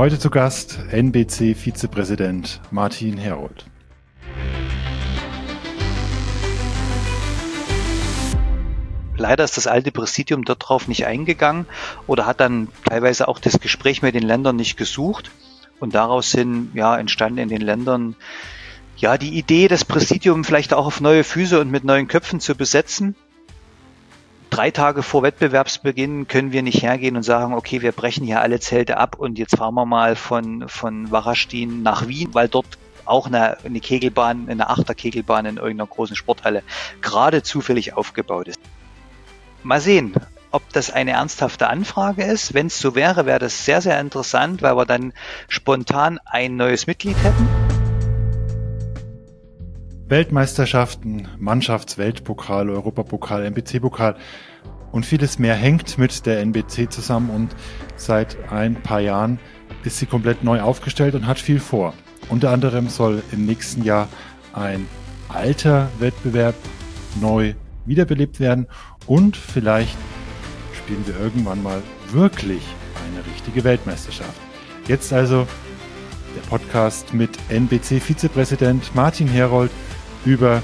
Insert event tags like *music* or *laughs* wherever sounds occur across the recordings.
Heute zu Gast NBC-Vizepräsident Martin Herold. Leider ist das alte Präsidium dort drauf nicht eingegangen oder hat dann teilweise auch das Gespräch mit den Ländern nicht gesucht. Und daraus sind ja entstanden in den Ländern ja die Idee, das Präsidium vielleicht auch auf neue Füße und mit neuen Köpfen zu besetzen. Drei Tage vor Wettbewerbsbeginn können wir nicht hergehen und sagen, okay, wir brechen hier alle Zelte ab und jetzt fahren wir mal von, von Warastin nach Wien, weil dort auch eine, eine Kegelbahn, eine Achterkegelbahn in irgendeiner großen Sporthalle gerade zufällig aufgebaut ist. Mal sehen, ob das eine ernsthafte Anfrage ist. Wenn es so wäre, wäre das sehr, sehr interessant, weil wir dann spontan ein neues Mitglied hätten. Weltmeisterschaften, Mannschaftsweltpokal, Europapokal, NBC-Pokal und vieles mehr hängt mit der NBC zusammen und seit ein paar Jahren ist sie komplett neu aufgestellt und hat viel vor. Unter anderem soll im nächsten Jahr ein alter Wettbewerb neu wiederbelebt werden und vielleicht spielen wir irgendwann mal wirklich eine richtige Weltmeisterschaft. Jetzt also der Podcast mit NBC-Vizepräsident Martin Herold über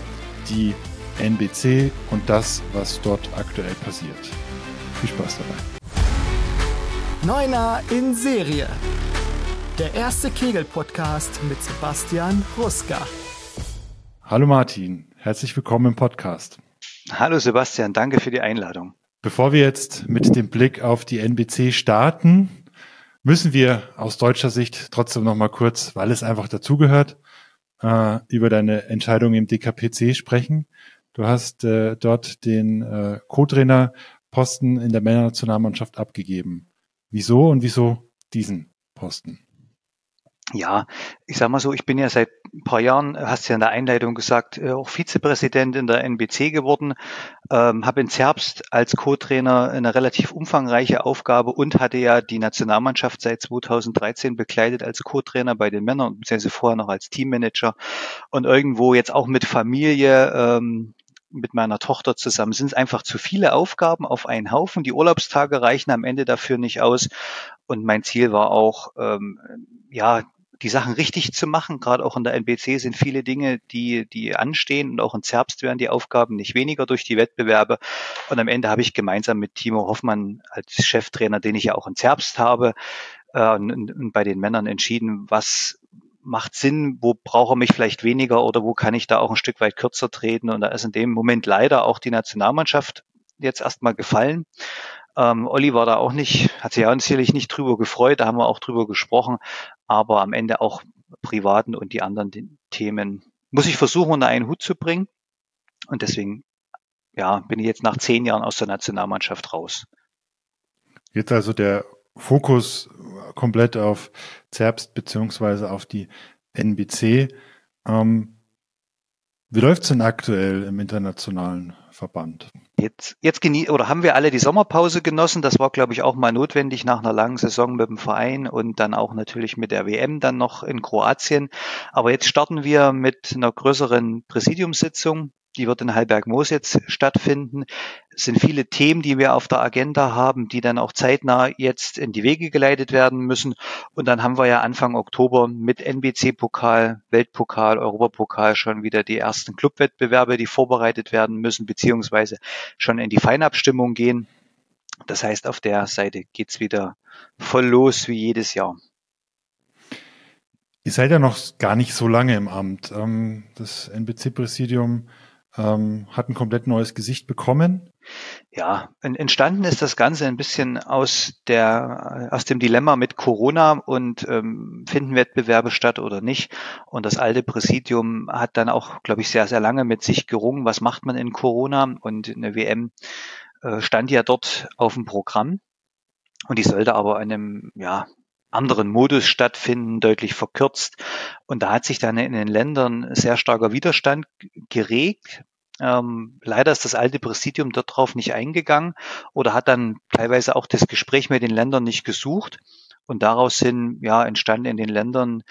die NBC und das, was dort aktuell passiert. Viel Spaß dabei. Neuner in Serie. Der erste Kegel-Podcast mit Sebastian Ruska. Hallo Martin, herzlich willkommen im Podcast. Hallo Sebastian, danke für die Einladung. Bevor wir jetzt mit dem Blick auf die NBC starten, müssen wir aus deutscher Sicht trotzdem noch mal kurz, weil es einfach dazugehört, äh, über deine Entscheidung im DKPC sprechen. Du hast äh, dort den äh, Co-Trainer-Posten in der Männernationalmannschaft abgegeben. Wieso und wieso diesen Posten? Ja, ich sag mal so, ich bin ja seit ein paar Jahren, hast ja in der Einleitung gesagt, äh, auch Vizepräsident in der NBC geworden, ähm, habe in Zerbst als Co-Trainer eine relativ umfangreiche Aufgabe und hatte ja die Nationalmannschaft seit 2013 begleitet als Co-Trainer bei den Männern, beziehungsweise vorher noch als Teammanager und irgendwo jetzt auch mit Familie, ähm, mit meiner Tochter zusammen sind es einfach zu viele Aufgaben auf einen Haufen. Die Urlaubstage reichen am Ende dafür nicht aus. Und mein Ziel war auch, ähm, ja, die Sachen richtig zu machen. Gerade auch in der NBC sind viele Dinge, die, die anstehen und auch in Zerbst werden die Aufgaben nicht weniger durch die Wettbewerbe. Und am Ende habe ich gemeinsam mit Timo Hoffmann als Cheftrainer, den ich ja auch in Zerbst habe, äh, und, und bei den Männern entschieden, was macht Sinn, wo brauche ich mich vielleicht weniger oder wo kann ich da auch ein Stück weit kürzer treten. Und da ist in dem Moment leider auch die Nationalmannschaft jetzt erstmal gefallen. Ähm, Olli war da auch nicht, hat sich ja sicherlich nicht drüber gefreut, da haben wir auch drüber gesprochen, aber am Ende auch privaten und die anderen Themen muss ich versuchen, unter einen Hut zu bringen. Und deswegen, ja, bin ich jetzt nach zehn Jahren aus der Nationalmannschaft raus. Jetzt also der Fokus komplett auf Zerbst beziehungsweise auf die NBC. Ähm, wie läuft's denn aktuell im internationalen Verband? Jetzt, jetzt genie oder haben wir alle die Sommerpause genossen. Das war, glaube ich, auch mal notwendig nach einer langen Saison mit dem Verein und dann auch natürlich mit der WM dann noch in Kroatien. Aber jetzt starten wir mit einer größeren Präsidiumssitzung die wird in Heilberg-Moos jetzt stattfinden. Es sind viele Themen, die wir auf der Agenda haben, die dann auch zeitnah jetzt in die Wege geleitet werden müssen. Und dann haben wir ja Anfang Oktober mit NBC-Pokal, Weltpokal, Europapokal schon wieder die ersten Clubwettbewerbe, die vorbereitet werden müssen, beziehungsweise schon in die Feinabstimmung gehen. Das heißt, auf der Seite geht's wieder voll los wie jedes Jahr. Ihr seid ja noch gar nicht so lange im Amt. Ähm, das NBC-Präsidium ähm, hat ein komplett neues Gesicht bekommen. Ja, entstanden ist das Ganze ein bisschen aus der aus dem Dilemma mit Corona und ähm, finden Wettbewerbe statt oder nicht. Und das alte Präsidium hat dann auch, glaube ich, sehr sehr lange mit sich gerungen. Was macht man in Corona? Und eine WM äh, stand ja dort auf dem Programm und die sollte aber einem ja anderen Modus stattfinden, deutlich verkürzt. Und da hat sich dann in den Ländern sehr starker Widerstand geregt. Ähm, leider ist das alte Präsidium dort drauf nicht eingegangen oder hat dann teilweise auch das Gespräch mit den Ländern nicht gesucht. Und daraus sind ja entstanden in den Ländern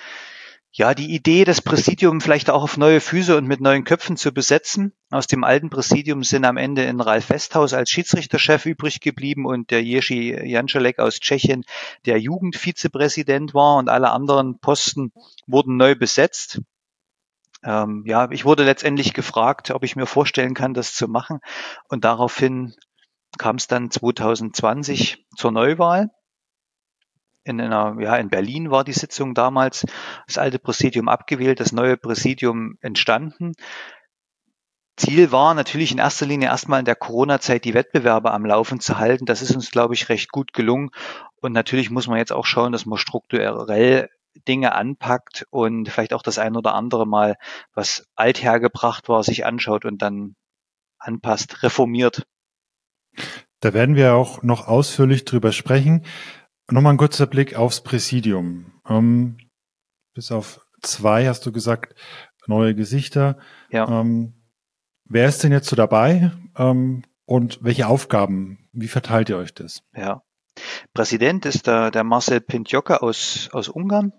Ja, die Idee, das Präsidium vielleicht auch auf neue Füße und mit neuen Köpfen zu besetzen. Aus dem alten Präsidium sind am Ende in Ralf Westhaus als Schiedsrichterchef übrig geblieben und der Jerzy Janczalek aus Tschechien, der Jugendvizepräsident war und alle anderen Posten wurden neu besetzt. Ähm, ja, ich wurde letztendlich gefragt, ob ich mir vorstellen kann, das zu machen. Und daraufhin kam es dann 2020 zur Neuwahl in einer, ja, in Berlin war die Sitzung damals, das alte Präsidium abgewählt, das neue Präsidium entstanden. Ziel war natürlich in erster Linie erstmal in der Corona-Zeit die Wettbewerbe am Laufen zu halten. Das ist uns, glaube ich, recht gut gelungen. Und natürlich muss man jetzt auch schauen, dass man strukturell Dinge anpackt und vielleicht auch das ein oder andere Mal, was althergebracht war, sich anschaut und dann anpasst, reformiert. Da werden wir auch noch ausführlich drüber sprechen. Nochmal ein kurzer Blick aufs Präsidium. Ähm, bis auf zwei hast du gesagt, neue Gesichter. Ja. Ähm, wer ist denn jetzt so dabei? Ähm, und welche Aufgaben? Wie verteilt ihr euch das? Ja. Präsident ist der, der Marcel Pintjoka aus, aus Ungarn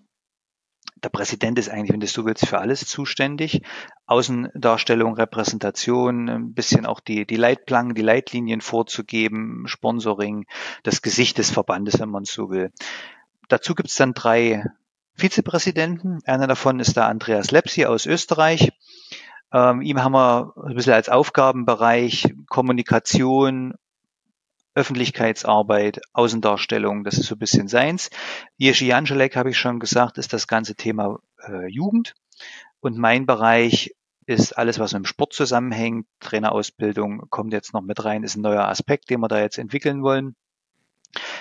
der Präsident ist eigentlich, wenn du so willst, für alles zuständig. Außendarstellung, Repräsentation, ein bisschen auch die, die Leitplanken, die Leitlinien vorzugeben, Sponsoring, das Gesicht des Verbandes, wenn man so will. Dazu gibt es dann drei Vizepräsidenten. Einer davon ist der Andreas Lepsi aus Österreich. Ähm, ihm haben wir ein bisschen als Aufgabenbereich Kommunikation, Öffentlichkeitsarbeit, Außendarstellung, das ist so ein bisschen seins. Jerzy Janschelek, habe ich schon gesagt, ist das ganze Thema äh, Jugend. Und mein Bereich ist alles, was mit dem Sport zusammenhängt. Trainerausbildung kommt jetzt noch mit rein, ist ein neuer Aspekt, den wir da jetzt entwickeln wollen.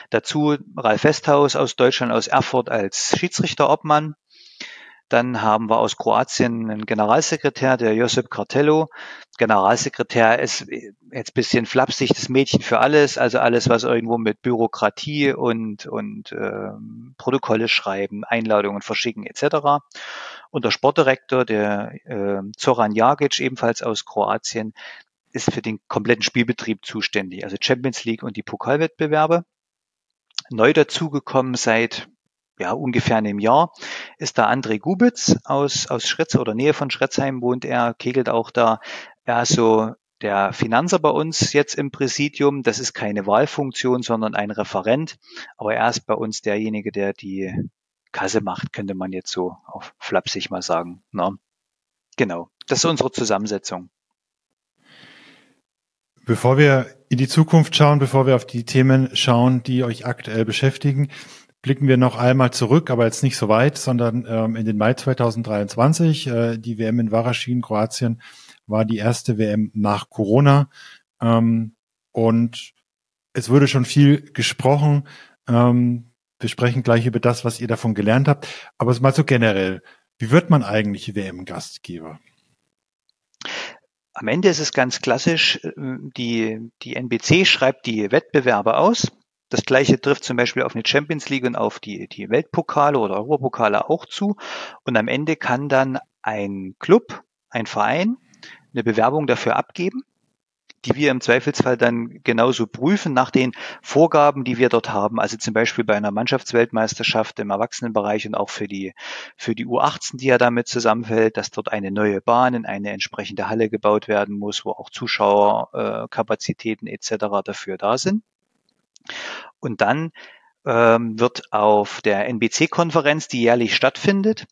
Dazu Ralf Westhaus aus Deutschland, aus Erfurt als Schiedsrichterobmann. Dann haben wir aus Kroatien einen Generalsekretär, der Josip Kartello. Generalsekretär ist jetzt bisschen flapsig, das Mädchen für alles, also alles, was irgendwo mit Bürokratie und, und äh, Protokolle schreiben, Einladungen verschicken etc. Und der Sportdirektor, der äh, Zoran Jagic, ebenfalls aus Kroatien, ist für den kompletten Spielbetrieb zuständig, also Champions League und die Pokalwettbewerbe. Neu dazugekommen seit ja, ungefähr einem Jahr ist da André Gubitz aus, aus Schritz oder Nähe von Schritzheim wohnt er, kegelt auch da. Er ist so der Finanzer bei uns jetzt im Präsidium. Das ist keine Wahlfunktion, sondern ein Referent. Aber er ist bei uns derjenige, der die Kasse macht, könnte man jetzt so auf flapsig mal sagen. Na? Ne? Genau. Das ist unsere Zusammensetzung. Bevor wir in die Zukunft schauen, bevor wir auf die Themen schauen, die euch aktuell beschäftigen, blicken wir noch einmal zurück, aber jetzt nicht so weit, sondern ähm, in den Mai 2023. Äh, die WM in Varaschin, Kroatien, war die erste WM nach Corona. Ähm, und es wurde schon viel gesprochen. Ähm, wir sprechen gleich über das, was ihr davon gelernt habt. Aber mal so generell, wie wird man eigentlich WM-Gastgeber? Am Ende ist es ganz klassisch, äh, die, die NBC schreibt die Wettbewerbe aus das gleiche trifft zum Beispiel auf eine Champions League und auf die, die Weltpokale oder Europapokale auch zu. Und am Ende kann dann ein Club, ein Verein eine Bewerbung dafür abgeben, die wir im Zweifelsfall dann genauso prüfen nach den Vorgaben, die wir dort haben. Also zum Beispiel bei einer Mannschaftsweltmeisterschaft im Erwachsenenbereich und auch für die, für die U18, die ja damit zusammenfällt, dass dort eine neue Bahn in eine entsprechende Halle gebaut werden muss, wo auch Zuschauerkapazitäten äh, etc. dafür da sind. Und dann ähm, wird auf der NBC-Konferenz, die jährlich stattfindet,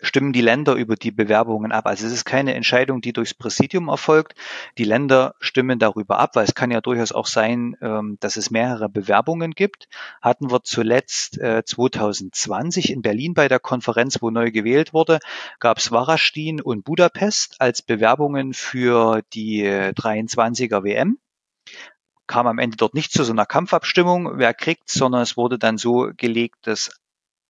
stimmen die Länder über die Bewerbungen ab. Also es ist keine Entscheidung, die durchs Präsidium erfolgt. Die Länder stimmen darüber ab, weil es kann ja durchaus auch sein, ähm, dass es mehrere Bewerbungen gibt. Hatten wir zuletzt äh, 2020 in Berlin bei der Konferenz, wo neu gewählt wurde, gab es Warastin und Budapest als Bewerbungen für die 23er WM kam am Ende dort nicht zu so einer Kampfabstimmung, wer kriegt, sondern es wurde dann so gelegt, dass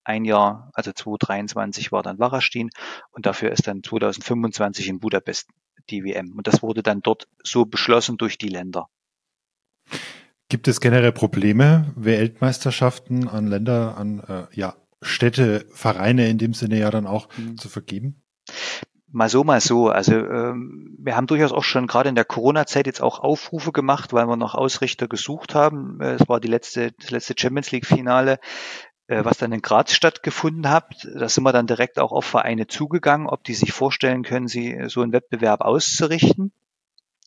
ein Jahr, also 2023 war dann Warastin und dafür ist dann 2025 in Budapest die WM. Und das wurde dann dort so beschlossen durch die Länder. Gibt es generell Probleme, Weltmeisterschaften an Länder, an äh, ja, Städte, Vereine in dem Sinne ja dann auch mhm. zu vergeben? Mal so, mal so. Also ähm, wir haben durchaus auch schon gerade in der Corona-Zeit jetzt auch Aufrufe gemacht, weil wir noch Ausrichter gesucht haben. Äh, es war die letzte, das letzte Champions League-Finale äh, was dann in Graz stattgefunden hat. Da sind wir dann direkt auch auf Vereine zugegangen, ob die sich vorstellen können, sie so einen Wettbewerb auszurichten.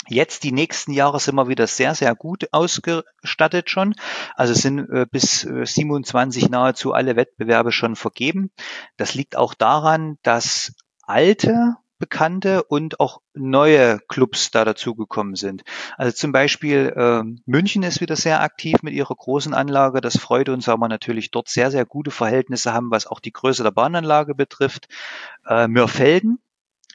Jetzt die nächsten Jahre sind wir wieder sehr, sehr gut ausgestattet schon. Also sind äh, bis äh, 27 nahezu alle Wettbewerbe schon vergeben. Das liegt auch daran, dass alte bekannte und auch neue Clubs da dazugekommen sind. Also zum Beispiel äh, München ist wieder sehr aktiv mit ihrer großen Anlage. Das freut uns, weil wir natürlich dort sehr, sehr gute Verhältnisse haben, was auch die Größe der Bahnanlage betrifft. Äh, Mörfelden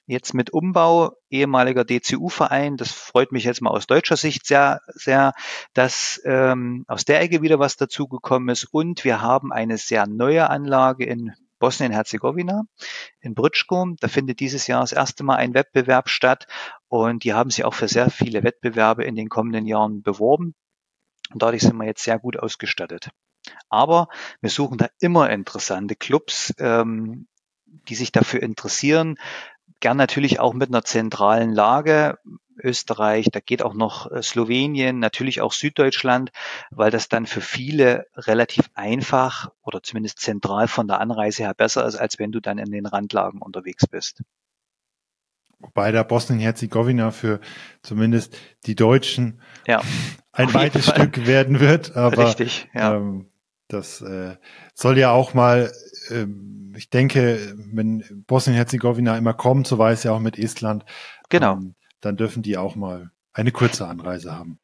jetzt mit Umbau, ehemaliger DCU-Verein. Das freut mich jetzt mal aus deutscher Sicht sehr, sehr, dass ähm, aus der Ecke wieder was dazugekommen ist. Und wir haben eine sehr neue Anlage in Bosnien-Herzegowina in Brčko. Da findet dieses Jahr das erste Mal ein Wettbewerb statt und die haben sich auch für sehr viele Wettbewerbe in den kommenden Jahren beworben. Und dadurch sind wir jetzt sehr gut ausgestattet. Aber wir suchen da immer interessante Clubs, ähm, die sich dafür interessieren, gern natürlich auch mit einer zentralen Lage. Österreich, da geht auch noch äh, Slowenien, natürlich auch Süddeutschland, weil das dann für viele relativ einfach oder zumindest zentral von der Anreise her besser ist, als wenn du dann in den Randlagen unterwegs bist. Wobei der Bosnien-Herzegowina für zumindest die Deutschen ja, *laughs* ein weites Stück werden wird, aber Richtig, ja. ähm, das äh, soll ja auch mal ähm, ich denke, wenn Bosnien-Herzegowina immer kommt, so war es ja auch mit Estland, genau. Ähm, dann dürfen die auch mal eine kurze Anreise haben.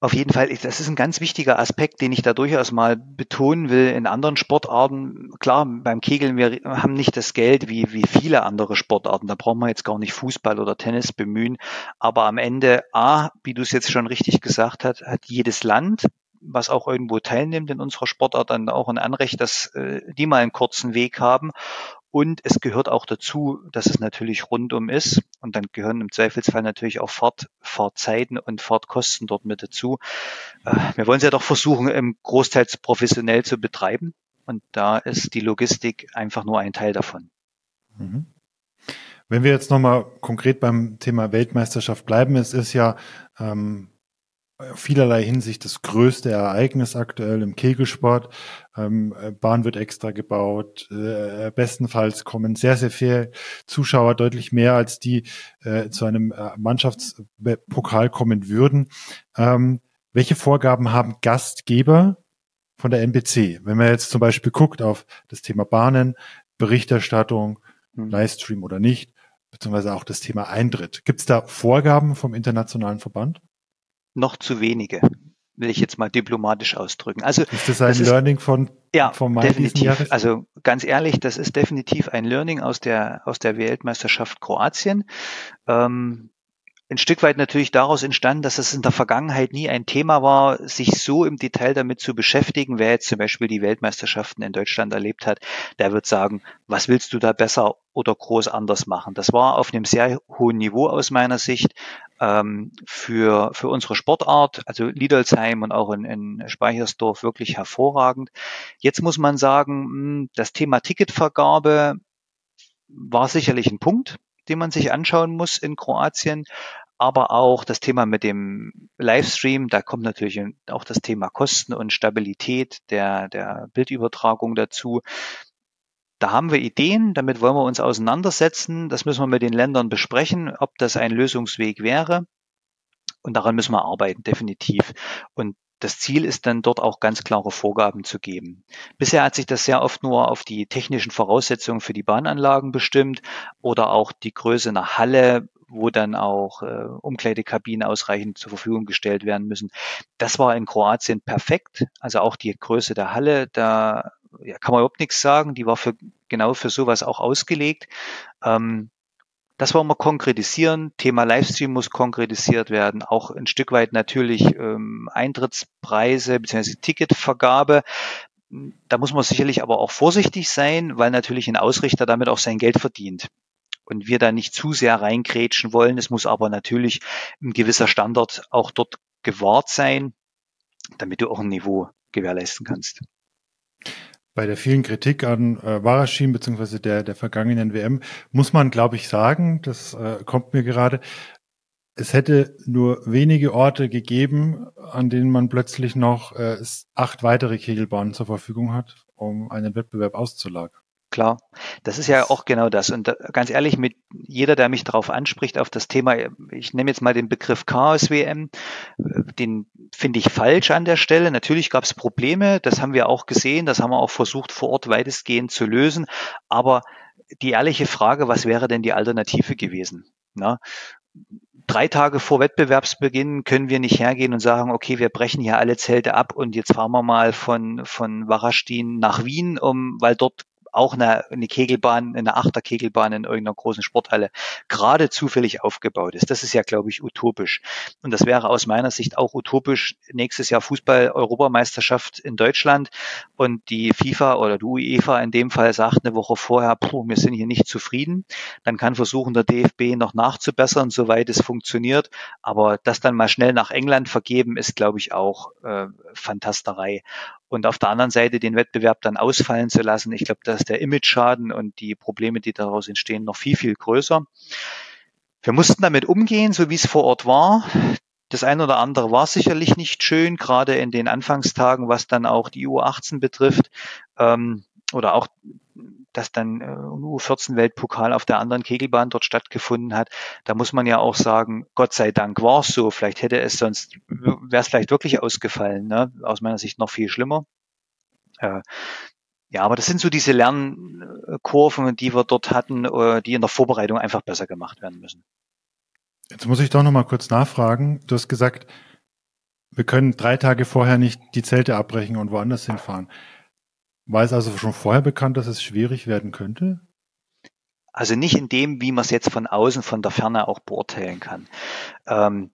Auf jeden Fall, das ist ein ganz wichtiger Aspekt, den ich da durchaus mal betonen will. In anderen Sportarten, klar, beim Kegeln, wir haben nicht das Geld wie, wie viele andere Sportarten. Da brauchen wir jetzt gar nicht Fußball oder Tennis bemühen. Aber am Ende, A, wie du es jetzt schon richtig gesagt hast, hat jedes Land was auch irgendwo teilnimmt in unserer Sportart, dann auch ein Anrecht, dass äh, die mal einen kurzen Weg haben. Und es gehört auch dazu, dass es natürlich rundum ist. Und dann gehören im Zweifelsfall natürlich auch Fahrt, Fahrtzeiten und Fahrtkosten dort mit dazu. Äh, wir wollen es ja doch versuchen, im Großteils professionell zu betreiben. Und da ist die Logistik einfach nur ein Teil davon. Mhm. Wenn wir jetzt nochmal konkret beim Thema Weltmeisterschaft bleiben, es ist ja ähm, vielerlei Hinsicht das größte Ereignis aktuell im Kegelsport. Ähm, Bahn wird extra gebaut. Äh, bestenfalls kommen sehr, sehr viele Zuschauer, deutlich mehr als die äh, zu einem äh, Mannschaftspokal kommen würden. Ähm, welche Vorgaben haben Gastgeber von der NBC? Wenn man jetzt zum Beispiel guckt auf das Thema Bahnen, Berichterstattung, mhm. Livestream oder nicht, beziehungsweise auch das Thema Eintritt. Gibt es da Vorgaben vom internationalen Verband? Noch zu wenige, will ich jetzt mal diplomatisch ausdrücken. Also ist das ein das Learning ist, von ja Mai definitiv. Also ganz ehrlich, das ist definitiv ein Learning aus der aus der Weltmeisterschaft Kroatien. Ähm, ein Stück weit natürlich daraus entstanden, dass es in der Vergangenheit nie ein Thema war, sich so im Detail damit zu beschäftigen. Wer jetzt zum Beispiel die Weltmeisterschaften in Deutschland erlebt hat, der wird sagen, was willst du da besser oder groß anders machen? Das war auf einem sehr hohen Niveau aus meiner Sicht ähm, für, für unsere Sportart, also Liedolsheim und auch in, in Speichersdorf wirklich hervorragend. Jetzt muss man sagen, hm, das Thema Ticketvergabe war sicherlich ein Punkt den man sich anschauen muss in Kroatien aber auch das Thema mit dem Livestream, da kommt natürlich auch das Thema Kosten und Stabilität der, der Bildübertragung dazu. Da haben wir Ideen, damit wollen wir uns auseinandersetzen. Das müssen wir mit den Ländern besprechen, ob das ein Lösungsweg wäre. Und daran müssen wir arbeiten, definitiv. Und das Ziel ist dann dort auch ganz klare Vorgaben zu geben. Bisher hat sich das sehr oft nur auf die technischen Voraussetzungen für die Bahnanlagen bestimmt oder auch die Größe einer Halle wo dann auch äh, Umkleidekabinen ausreichend zur Verfügung gestellt werden müssen. Das war in Kroatien perfekt. Also auch die Größe der Halle, da ja, kann man überhaupt nichts sagen. Die war für genau für sowas auch ausgelegt. Ähm, das wollen wir konkretisieren. Thema Livestream muss konkretisiert werden. Auch ein Stück weit natürlich ähm, Eintrittspreise bzw. Ticketvergabe. Da muss man sicherlich aber auch vorsichtig sein, weil natürlich ein Ausrichter damit auch sein Geld verdient und wir da nicht zu sehr reingrätschen wollen. Es muss aber natürlich ein gewisser Standard auch dort gewahrt sein, damit du auch ein Niveau gewährleisten kannst. Bei der vielen Kritik an äh, Waraschin beziehungsweise der, der vergangenen WM muss man, glaube ich, sagen, das äh, kommt mir gerade, es hätte nur wenige Orte gegeben, an denen man plötzlich noch äh, acht weitere Kegelbahnen zur Verfügung hat, um einen Wettbewerb auszulagern. Klar, das ist ja auch genau das. Und ganz ehrlich, mit jeder, der mich darauf anspricht, auf das Thema, ich nehme jetzt mal den Begriff Chaos WM, den finde ich falsch an der Stelle. Natürlich gab es Probleme, das haben wir auch gesehen, das haben wir auch versucht vor Ort weitestgehend zu lösen. Aber die ehrliche Frage, was wäre denn die Alternative gewesen? Na? drei Tage vor Wettbewerbsbeginn können wir nicht hergehen und sagen, okay, wir brechen hier alle Zelte ab und jetzt fahren wir mal von, von Warastin nach Wien, um, weil dort auch eine, eine Kegelbahn, eine Achterkegelbahn in irgendeiner großen Sporthalle gerade zufällig aufgebaut ist. Das ist ja, glaube ich, utopisch. Und das wäre aus meiner Sicht auch utopisch. Nächstes Jahr Fußball-Europameisterschaft in Deutschland und die FIFA oder die UEFA in dem Fall sagt eine Woche vorher, puh, wir sind hier nicht zufrieden. Dann kann versuchen, der DFB noch nachzubessern, soweit es funktioniert. Aber das dann mal schnell nach England vergeben, ist, glaube ich, auch äh, Fantasterei und auf der anderen Seite den Wettbewerb dann ausfallen zu lassen. Ich glaube, da ist der Image-Schaden und die Probleme, die daraus entstehen, noch viel, viel größer. Wir mussten damit umgehen, so wie es vor Ort war. Das eine oder andere war sicherlich nicht schön, gerade in den Anfangstagen, was dann auch die U18 betrifft. Ähm, oder auch dass dann äh, U14-Weltpokal auf der anderen Kegelbahn dort stattgefunden hat. Da muss man ja auch sagen, Gott sei Dank war es so. Vielleicht hätte es sonst, wäre es vielleicht wirklich ausgefallen. Ne? Aus meiner Sicht noch viel schlimmer. Äh, ja, aber das sind so diese Lernkurven, die wir dort hatten, äh, die in der Vorbereitung einfach besser gemacht werden müssen. Jetzt muss ich doch noch mal kurz nachfragen. Du hast gesagt, wir können drei Tage vorher nicht die Zelte abbrechen und woanders hinfahren. War es also schon vorher bekannt, dass es schwierig werden könnte? Also nicht in dem, wie man es jetzt von außen, von der Ferne auch beurteilen kann. Ähm,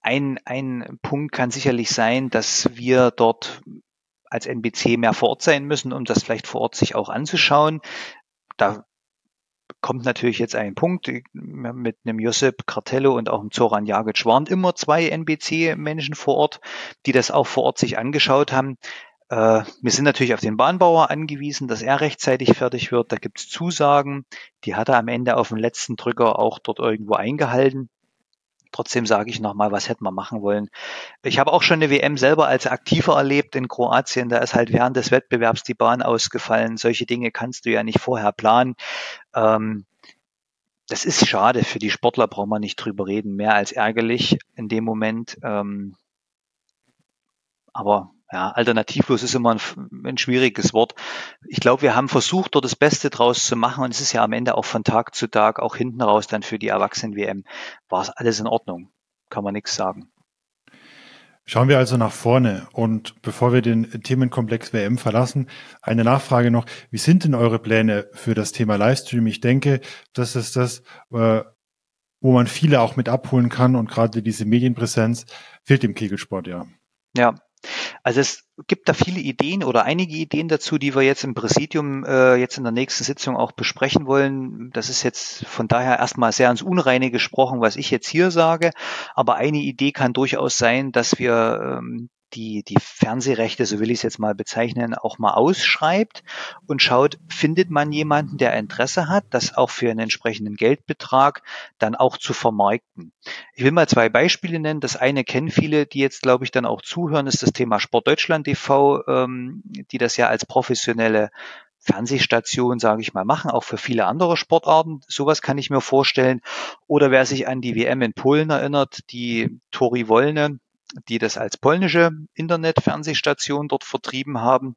ein, ein Punkt kann sicherlich sein, dass wir dort als NBC mehr vor Ort sein müssen, um das vielleicht vor Ort sich auch anzuschauen. Da kommt natürlich jetzt ein Punkt. Mit einem Josep Cartello und auch einem Zoran Jagic waren immer zwei NBC-Menschen vor Ort, die das auch vor Ort sich angeschaut haben. Äh, wir sind natürlich auf den Bahnbauer angewiesen, dass er rechtzeitig fertig wird. Da gibt es Zusagen, die hat er am Ende auf den letzten Drücker auch dort irgendwo eingehalten. Trotzdem sage ich nochmal, was hätten wir machen wollen. Ich habe auch schon eine WM selber als Aktiver erlebt in Kroatien. Da ist halt während des Wettbewerbs die Bahn ausgefallen. Solche Dinge kannst du ja nicht vorher planen. Ähm, das ist schade. Für die Sportler braucht man nicht drüber reden. Mehr als ärgerlich in dem Moment. Ähm, aber ja, alternativlos ist immer ein, ein schwieriges Wort. Ich glaube, wir haben versucht, dort das Beste draus zu machen und es ist ja am Ende auch von Tag zu Tag, auch hinten raus dann für die Erwachsenen-WM, war es alles in Ordnung. Kann man nichts sagen. Schauen wir also nach vorne und bevor wir den Themenkomplex WM verlassen, eine Nachfrage noch. Wie sind denn eure Pläne für das Thema Livestream? Ich denke, das ist das, äh, wo man viele auch mit abholen kann und gerade diese Medienpräsenz fehlt dem Kegelsport ja. Ja, also es gibt da viele Ideen oder einige Ideen dazu, die wir jetzt im Präsidium äh, jetzt in der nächsten Sitzung auch besprechen wollen. Das ist jetzt von daher erstmal sehr ans Unreine gesprochen, was ich jetzt hier sage. Aber eine Idee kann durchaus sein, dass wir ähm, die, die Fernsehrechte, so will ich es jetzt mal bezeichnen, auch mal ausschreibt und schaut, findet man jemanden, der Interesse hat, das auch für einen entsprechenden Geldbetrag dann auch zu vermarkten. Ich will mal zwei Beispiele nennen. Das eine kennen viele, die jetzt, glaube ich, dann auch zuhören, ist das Thema Sportdeutschland TV, ähm, die das ja als professionelle Fernsehstation, sage ich mal, machen, auch für viele andere Sportarten. Sowas kann ich mir vorstellen. Oder wer sich an die WM in Polen erinnert, die Tori Wolne, die das als polnische Internetfernsehstation dort vertrieben haben.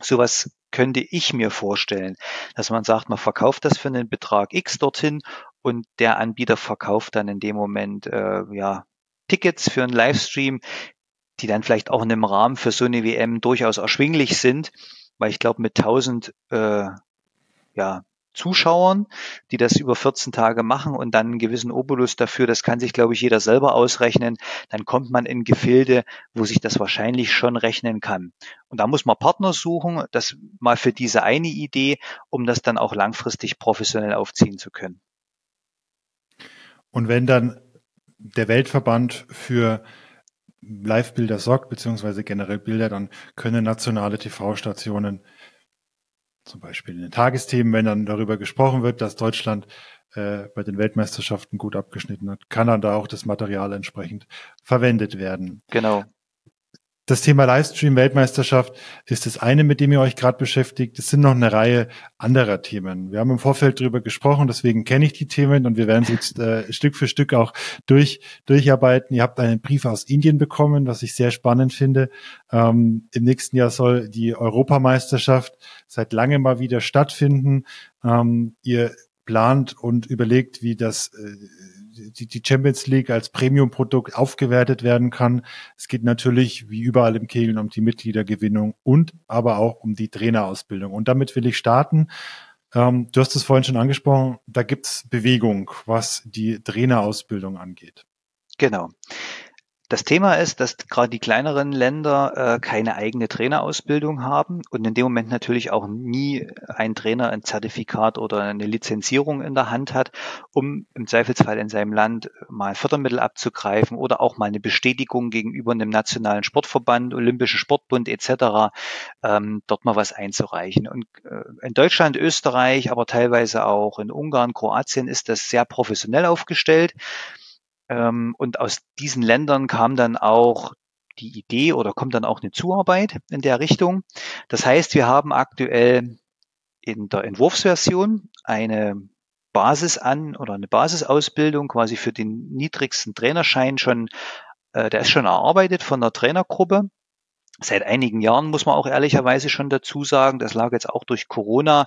Sowas könnte ich mir vorstellen, dass man sagt, man verkauft das für einen Betrag X dorthin und der Anbieter verkauft dann in dem Moment äh, ja Tickets für einen Livestream, die dann vielleicht auch in einem Rahmen für so eine WM durchaus erschwinglich sind, weil ich glaube mit 1000 äh, ja, Zuschauern, die das über 14 Tage machen und dann einen gewissen Obolus dafür, das kann sich, glaube ich, jeder selber ausrechnen, dann kommt man in Gefilde, wo sich das wahrscheinlich schon rechnen kann. Und da muss man Partner suchen, das mal für diese eine Idee, um das dann auch langfristig professionell aufziehen zu können. Und wenn dann der Weltverband für Live-Bilder sorgt, beziehungsweise generell Bilder, dann können nationale TV-Stationen zum Beispiel in den Tagesthemen, wenn dann darüber gesprochen wird, dass Deutschland äh, bei den Weltmeisterschaften gut abgeschnitten hat, kann dann da auch das Material entsprechend verwendet werden. Genau. Das Thema Livestream-Weltmeisterschaft ist das eine, mit dem ihr euch gerade beschäftigt. Es sind noch eine Reihe anderer Themen. Wir haben im Vorfeld drüber gesprochen, deswegen kenne ich die Themen und wir werden sie jetzt äh, Stück für Stück auch durch, durcharbeiten. Ihr habt einen Brief aus Indien bekommen, was ich sehr spannend finde. Ähm, Im nächsten Jahr soll die Europameisterschaft seit langem mal wieder stattfinden. Ähm, ihr plant und überlegt, wie das äh, die, Champions League als Premium-Produkt aufgewertet werden kann. Es geht natürlich wie überall im Kegeln um die Mitgliedergewinnung und aber auch um die Trainerausbildung. Und damit will ich starten. Ähm, du hast es vorhin schon angesprochen, da gibt's Bewegung, was die Trainerausbildung angeht. Genau. Das Thema ist, dass gerade die kleineren Länder äh, keine eigene Trainerausbildung haben und in dem Moment natürlich auch nie ein Trainer ein Zertifikat oder eine Lizenzierung in der Hand hat, um im Zweifelsfall in seinem Land mal Fördermittel abzugreifen oder auch mal eine Bestätigung gegenüber einem nationalen Sportverband, Olympische Sportbund etc. Ähm, dort mal was einzureichen. Und äh, in Deutschland, Österreich, aber teilweise auch in Ungarn, Kroatien ist das sehr professionell aufgestellt. Ähm, und aus diesen Ländern kam dann auch die Idee oder kommt dann auch eine Zuarbeit in der Richtung. Das heißt, wir haben aktuell in der Entwurfsversion eine Basis an oder eine Basisausbildung quasi für den niedrigsten Trainerschein schon, äh, der ist schon erarbeitet von der Trainergruppe seit einigen Jahren, muss man auch ehrlicherweise schon dazu sagen. Das lag jetzt auch durch Corona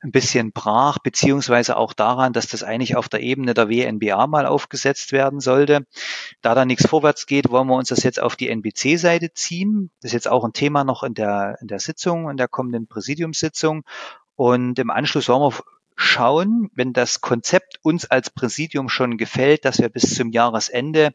ein bisschen brach, beziehungsweise auch daran, dass das eigentlich auf der Ebene der WNBA mal aufgesetzt werden sollte. Da da nichts vorwärts geht, wollen wir uns das jetzt auf die NBC-Seite ziehen. Das ist jetzt auch ein Thema noch in der, in der Sitzung, in der kommenden Präsidiumssitzung. Und im Anschluss wollen wir schauen, wenn das Konzept uns als Präsidium schon gefällt, dass wir bis zum Jahresende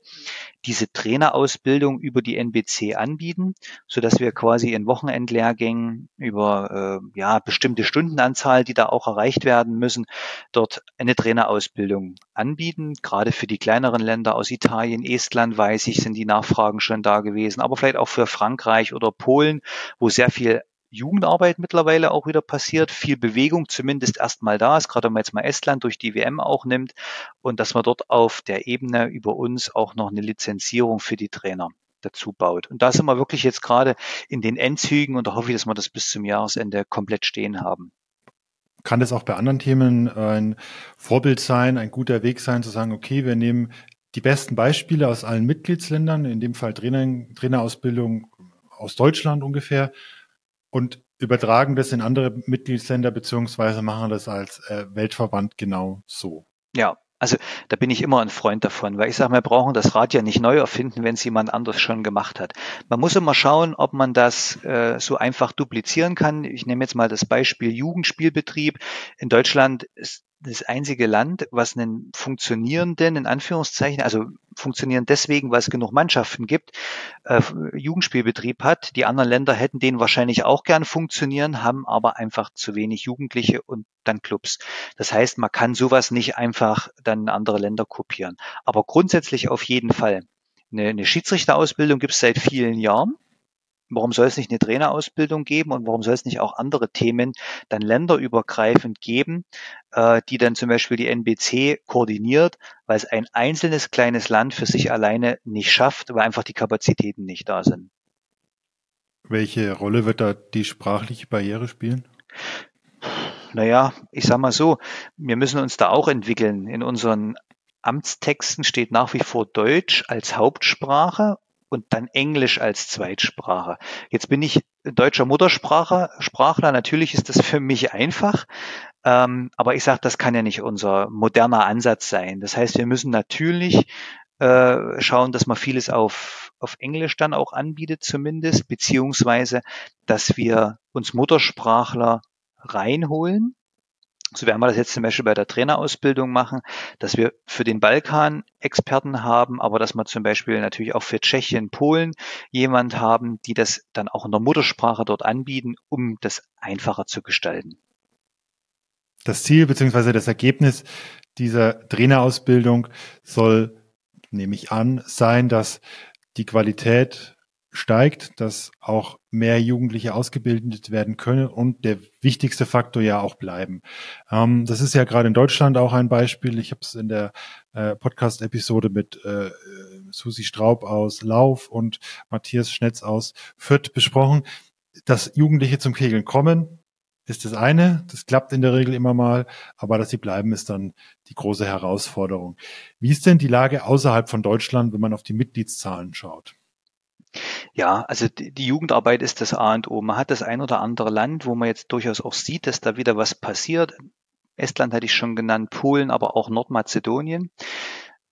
diese Trainerausbildung über die NBC anbieten, so dass wir quasi in Wochenendlehrgängen über äh, ja bestimmte Stundenanzahl, die da auch erreicht werden müssen, dort eine Trainerausbildung anbieten. Gerade für die kleineren Länder aus Italien, Estland, weiß ich, sind die Nachfragen schon da gewesen, aber vielleicht auch für Frankreich oder Polen, wo sehr viel Jugendarbeit mittlerweile auch wieder passiert, viel Bewegung zumindest erstmal da ist, gerade wenn man jetzt mal Estland durch die WM auch nimmt und dass man dort auf der Ebene über uns auch noch eine Lizenzierung für die Trainer dazu baut. Und da sind wir wirklich jetzt gerade in den Endzügen und da hoffe ich, dass wir das bis zum Jahresende komplett stehen haben. Kann das auch bei anderen Themen ein Vorbild sein, ein guter Weg sein, zu sagen, okay, wir nehmen die besten Beispiele aus allen Mitgliedsländern, in dem Fall Trainer, Trainerausbildung aus Deutschland ungefähr, und übertragen das in andere Mitgliedsländer beziehungsweise machen das als äh, Weltverband genau so. Ja, also da bin ich immer ein Freund davon, weil ich sage, wir brauchen das Rad ja nicht neu erfinden, wenn es jemand anders schon gemacht hat. Man muss immer schauen, ob man das äh, so einfach duplizieren kann. Ich nehme jetzt mal das Beispiel Jugendspielbetrieb. In Deutschland ist das einzige Land, was einen funktionierenden, in Anführungszeichen, also funktionieren deswegen, weil es genug Mannschaften gibt, äh, Jugendspielbetrieb hat. Die anderen Länder hätten den wahrscheinlich auch gern funktionieren, haben aber einfach zu wenig Jugendliche und dann Clubs. Das heißt, man kann sowas nicht einfach dann in andere Länder kopieren. Aber grundsätzlich auf jeden Fall. Eine, eine Schiedsrichterausbildung gibt es seit vielen Jahren. Warum soll es nicht eine Trainerausbildung geben und warum soll es nicht auch andere Themen dann länderübergreifend geben, äh, die dann zum Beispiel die NBC koordiniert, weil es ein einzelnes kleines Land für sich alleine nicht schafft, weil einfach die Kapazitäten nicht da sind. Welche Rolle wird da die sprachliche Barriere spielen? Naja, ich sag mal so, wir müssen uns da auch entwickeln. In unseren Amtstexten steht nach wie vor Deutsch als Hauptsprache und dann Englisch als Zweitsprache. Jetzt bin ich deutscher Muttersprache, Sprachler. Natürlich ist das für mich einfach. Ähm, aber ich sage, das kann ja nicht unser moderner Ansatz sein. Das heißt, wir müssen natürlich äh, schauen, dass man vieles auf, auf Englisch dann auch anbietet zumindest, beziehungsweise, dass wir uns Muttersprachler reinholen, so werden wir das jetzt zum Beispiel bei der Trainerausbildung machen, dass wir für den Balkan Experten haben, aber dass wir zum Beispiel natürlich auch für Tschechien, Polen jemand haben, die das dann auch in der Muttersprache dort anbieten, um das einfacher zu gestalten. Das Ziel bzw. das Ergebnis dieser Trainerausbildung soll, nehme ich an, sein, dass die Qualität steigt, dass auch mehr Jugendliche ausgebildet werden können und der wichtigste Faktor ja auch bleiben. Ähm, das ist ja gerade in Deutschland auch ein Beispiel. Ich habe es in der äh, Podcast-Episode mit äh, Susi Straub aus Lauf und Matthias Schnetz aus Fürth besprochen, dass Jugendliche zum Kegeln kommen, ist das eine. Das klappt in der Regel immer mal, aber dass sie bleiben, ist dann die große Herausforderung. Wie ist denn die Lage außerhalb von Deutschland, wenn man auf die Mitgliedszahlen schaut? Ja, also die, Jugendarbeit ist das A und O. Man hat das ein oder andere Land, wo man jetzt durchaus auch sieht, dass da wieder was passiert. Estland hatte ich schon genannt, Polen, aber auch Nordmazedonien.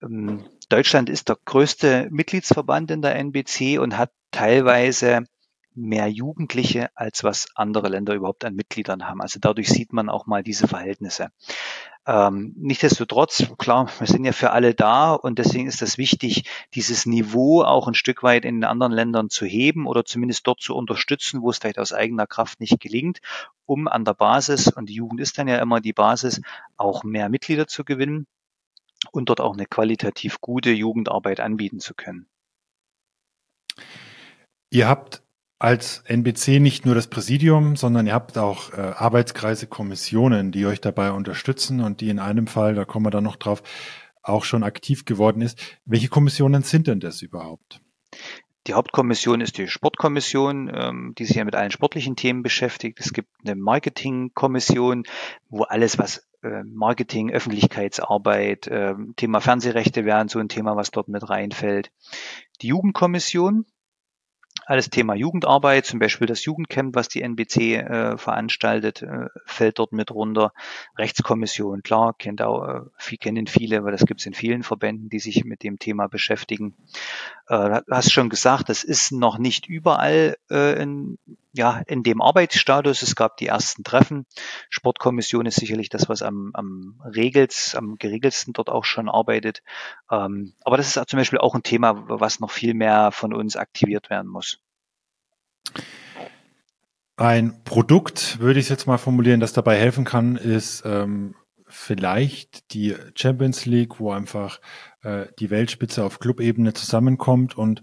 Ähm, Deutschland ist der größte Mitgliedsverband in der NBC und hat teilweise mehr Jugendliche, als was andere Länder überhaupt an Mitgliedern haben. Also dadurch sieht man auch mal diese Verhältnisse. Ähm, Nichtsdestotrotz, klar, wir sind ja für alle da und deswegen ist es wichtig, dieses Niveau auch ein Stück weit in anderen Ländern zu heben oder zumindest dort zu unterstützen, wo es vielleicht aus eigener Kraft nicht gelingt, um an der Basis, und die Jugend ist dann ja immer die Basis, auch mehr Mitglieder zu gewinnen und dort auch eine qualitativ gute Jugendarbeit anbieten zu können. Ihr habt als NBC nicht nur das Präsidium, sondern ihr habt auch äh, Arbeitskreise, Kommissionen, die euch dabei unterstützen und die in einem Fall, da kommen wir dann noch drauf, auch schon aktiv geworden ist. Welche Kommissionen sind denn das überhaupt? Die Hauptkommission ist die Sportkommission, ähm, die sich ja mit allen sportlichen Themen beschäftigt. Es gibt eine Marketingkommission, wo alles, was äh, Marketing, Öffentlichkeitsarbeit, äh, Thema Fernsehrechte wären so ein Thema, was dort mit reinfällt. Die Jugendkommission, alles Thema Jugendarbeit, zum Beispiel das Jugendcamp, was die NBC äh, veranstaltet, äh, fällt dort mit runter. Rechtskommission, klar, kennt auch, äh, kennen viele, weil das gibt es in vielen Verbänden, die sich mit dem Thema beschäftigen. Äh, hast schon gesagt, das ist noch nicht überall äh, in, ja, in dem Arbeitsstatus. Es gab die ersten Treffen. Sportkommission ist sicherlich das, was am, am regels, am geregelsten dort auch schon arbeitet. Ähm, aber das ist zum Beispiel auch ein Thema, was noch viel mehr von uns aktiviert werden muss. Ein Produkt, würde ich jetzt mal formulieren, das dabei helfen kann, ist ähm, vielleicht die Champions League, wo einfach äh, die Weltspitze auf Clubebene zusammenkommt und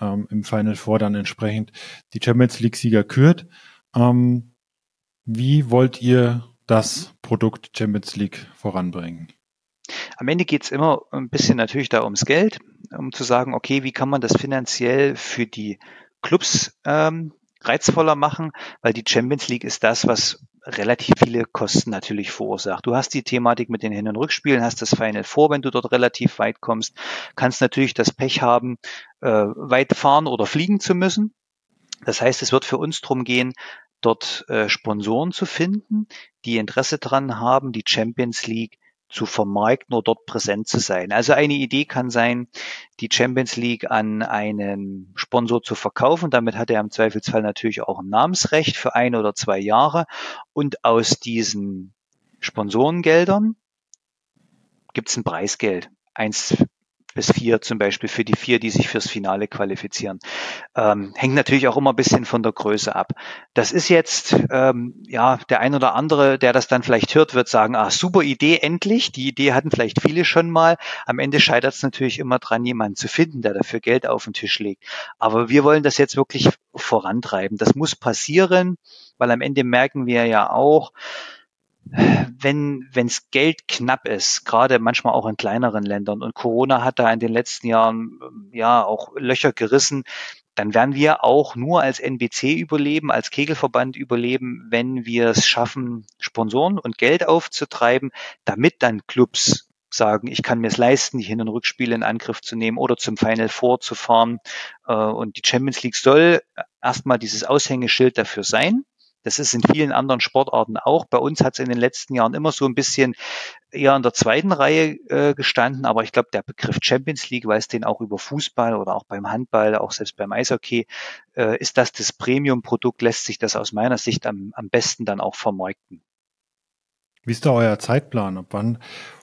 ähm, im Final Four dann entsprechend die Champions League-Sieger kürt. Ähm, wie wollt ihr das Produkt Champions League voranbringen? Am Ende geht es immer ein bisschen natürlich da ums Geld, um zu sagen, okay, wie kann man das finanziell für die Clubs ähm, reizvoller machen, weil die Champions League ist das, was relativ viele Kosten natürlich verursacht. Du hast die Thematik mit den Hin- und Rückspielen, hast das Final Four, wenn du dort relativ weit kommst, kannst natürlich das Pech haben, äh, weit fahren oder fliegen zu müssen. Das heißt, es wird für uns darum gehen, dort äh, Sponsoren zu finden, die Interesse daran haben, die Champions League zu vermarkten oder dort präsent zu sein. Also eine Idee kann sein, die Champions League an einen Sponsor zu verkaufen. Damit hat er im Zweifelsfall natürlich auch ein Namensrecht für ein oder zwei Jahre. Und aus diesen Sponsorengeldern gibt es ein Preisgeld. Eins bis vier zum Beispiel für die vier, die sich fürs Finale qualifizieren. Ähm, hängt natürlich auch immer ein bisschen von der Größe ab. Das ist jetzt, ähm, ja, der ein oder andere, der das dann vielleicht hört, wird sagen, ah, super Idee, endlich. Die Idee hatten vielleicht viele schon mal. Am Ende scheitert es natürlich immer dran, jemanden zu finden, der dafür Geld auf den Tisch legt. Aber wir wollen das jetzt wirklich vorantreiben. Das muss passieren, weil am Ende merken wir ja auch, wenn wenns Geld knapp ist, gerade manchmal auch in kleineren Ländern und Corona hat da in den letzten Jahren ähm, ja auch Löcher gerissen, dann werden wir auch nur als NBC überleben, als Kegelverband überleben, wenn wir es schaffen, Sponsoren und Geld aufzutreiben, damit dann Clubs sagen, ich kann mir es leisten, die Hin- und Rückspiele in Angriff zu nehmen oder zum Final Four zu fahren. Äh, und die Champions League soll erstmal dieses Aushängeschild dafür sein. Das ist in vielen anderen Sportarten auch. Bei uns hat es in den letzten Jahren immer so ein bisschen eher in der zweiten Reihe äh, gestanden, aber ich glaube, der Begriff Champions League, weil es den auch über Fußball oder auch beim Handball, auch selbst beim Eishockey, äh, ist das das Premium-Produkt, lässt sich das aus meiner Sicht am, am besten dann auch vermarkten. Wie ist da euer Zeitplan? Ab wann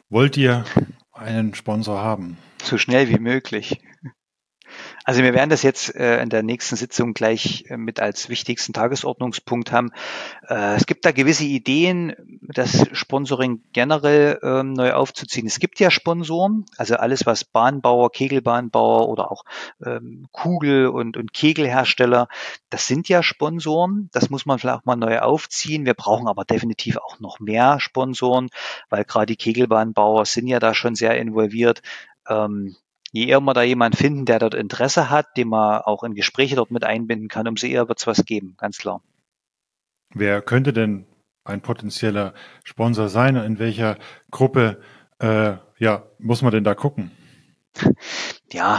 wollt ihr einen Sponsor haben? So schnell wie möglich. Also wir werden das jetzt äh, in der nächsten Sitzung gleich äh, mit als wichtigsten Tagesordnungspunkt haben. Äh, es gibt da gewisse Ideen, das Sponsoring generell ähm, neu aufzuziehen. Es gibt ja Sponsoren, also alles was Bahnbauer, Kegelbahnbauer oder auch ähm, Kugel- und, und Kegelhersteller, das sind ja Sponsoren. Das muss man vielleicht auch mal neu aufziehen. Wir brauchen aber definitiv auch noch mehr Sponsoren, weil gerade die Kegelbahnbauer sind ja da schon sehr involviert. Ähm, je eher wir da jemanden finden, der dort Interesse hat, den man auch in Gespräche dort mit einbinden kann, umso eher wird es was geben, ganz klar. Wer könnte denn ein potenzieller Sponsor sein? In welcher Gruppe äh, ja, muss man denn da gucken? *laughs* Ja,